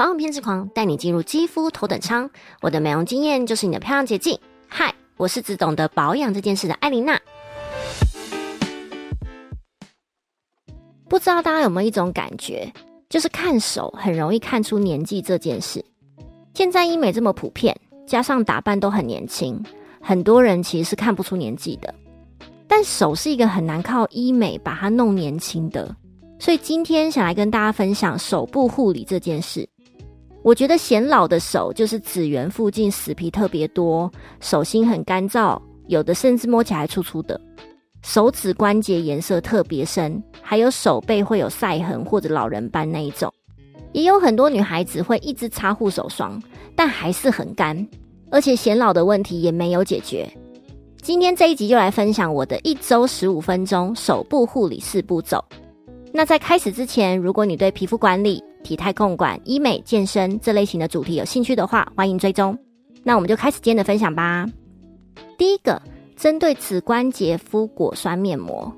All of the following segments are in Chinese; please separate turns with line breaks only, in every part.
保养偏执狂，带你进入肌肤头等舱。我的美容经验就是你的漂亮捷径。嗨，我是只懂得保养这件事的艾琳娜。不知道大家有没有一种感觉，就是看手很容易看出年纪这件事。现在医美这么普遍，加上打扮都很年轻，很多人其实是看不出年纪的。但手是一个很难靠医美把它弄年轻的，所以今天想来跟大家分享手部护理这件事。我觉得显老的手就是指缘附近死皮特别多，手心很干燥，有的甚至摸起来粗粗的，手指关节颜色特别深，还有手背会有晒痕或者老人斑那一种。也有很多女孩子会一直擦护手霜，但还是很干，而且显老的问题也没有解决。今天这一集就来分享我的一周十五分钟手部护理四步骤。那在开始之前，如果你对皮肤管理，体态控管、医美、健身这类型的主题有兴趣的话，欢迎追踪。那我们就开始今天的分享吧。第一个，针对指关节敷果酸面膜。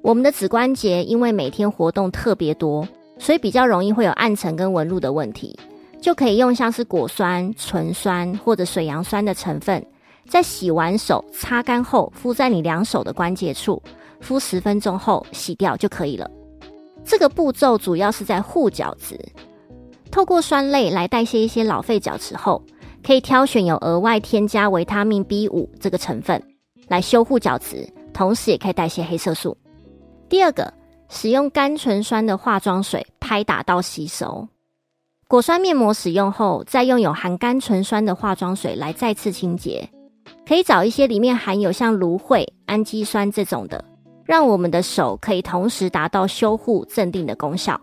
我们的指关节因为每天活动特别多，所以比较容易会有暗沉跟纹路的问题，就可以用像是果酸、醇酸或者水杨酸的成分，在洗完手擦干后敷在你两手的关节处，敷十分钟后洗掉就可以了。这个步骤主要是在护角质，透过酸类来代谢一些老废角质后，可以挑选有额外添加维他命 B 五这个成分来修护角质，同时也可以代谢黑色素。第二个，使用甘醇酸的化妆水拍打到吸收果酸面膜，使用后再用有含甘醇酸的化妆水来再次清洁，可以找一些里面含有像芦荟、氨基酸这种的。让我们的手可以同时达到修护镇定的功效。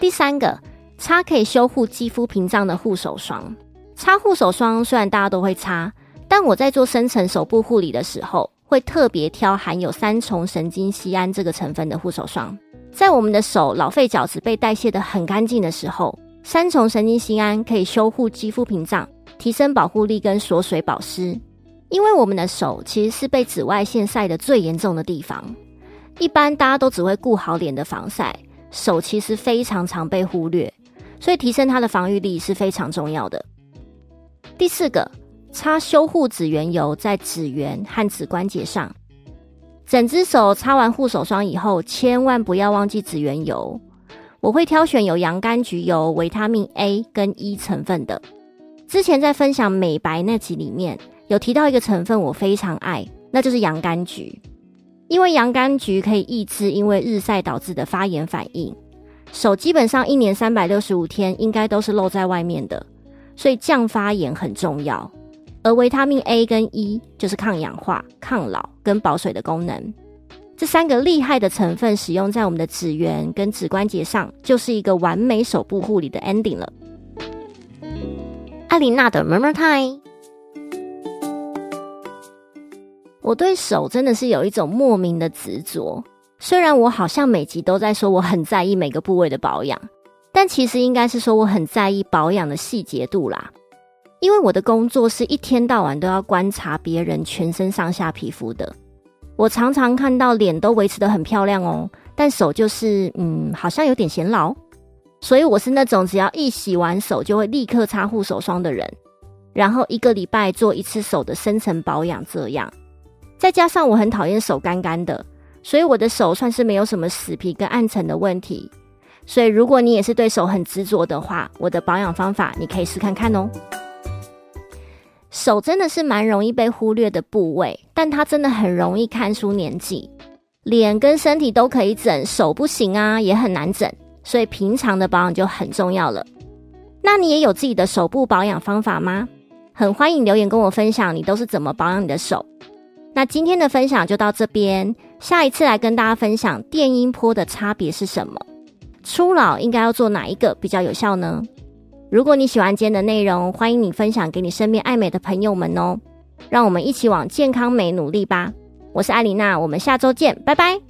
第三个，擦可以修护肌肤屏障的护手霜。擦护手霜虽然大家都会擦，但我在做深层手部护理的时候，会特别挑含有三重神经酰胺这个成分的护手霜。在我们的手老废角质被代谢的很干净的时候，三重神经酰胺可以修护肌肤屏障，提升保护力跟锁水保湿。因为我们的手其实是被紫外线晒得最严重的地方，一般大家都只会顾好脸的防晒，手其实非常常被忽略，所以提升它的防御力是非常重要的。第四个，擦修护指缘油在指缘和指关节上，整只手擦完护手霜以后，千万不要忘记指缘油。我会挑选有洋甘菊油、维他命 A 跟 E 成分的。之前在分享美白那集里面。有提到一个成分，我非常爱，那就是洋甘菊。因为洋甘菊可以抑制因为日晒导致的发炎反应。手基本上一年三百六十五天应该都是露在外面的，所以降发炎很重要。而维他命 A 跟 E 就是抗氧化、抗老跟保水的功能。这三个厉害的成分使用在我们的指缘跟指关节上，就是一个完美手部护理的 ending 了。艾琳娜的 Murmur Time。我对手真的是有一种莫名的执着，虽然我好像每集都在说我很在意每个部位的保养，但其实应该是说我很在意保养的细节度啦。因为我的工作是一天到晚都要观察别人全身上下皮肤的，我常常看到脸都维持的很漂亮哦，但手就是嗯，好像有点显老。所以我是那种只要一洗完手就会立刻擦护手霜的人，然后一个礼拜做一次手的深层保养，这样。再加上我很讨厌手干干的，所以我的手算是没有什么死皮跟暗沉的问题。所以如果你也是对手很执着的话，我的保养方法你可以试看看哦。手真的是蛮容易被忽略的部位，但它真的很容易看出年纪。脸跟身体都可以整，手不行啊，也很难整。所以平常的保养就很重要了。那你也有自己的手部保养方法吗？很欢迎留言跟我分享，你都是怎么保养你的手。那今天的分享就到这边，下一次来跟大家分享电音波的差别是什么？初老应该要做哪一个比较有效呢？如果你喜欢今天的内容，欢迎你分享给你身边爱美的朋友们哦，让我们一起往健康美努力吧！我是艾琳娜，我们下周见，拜拜。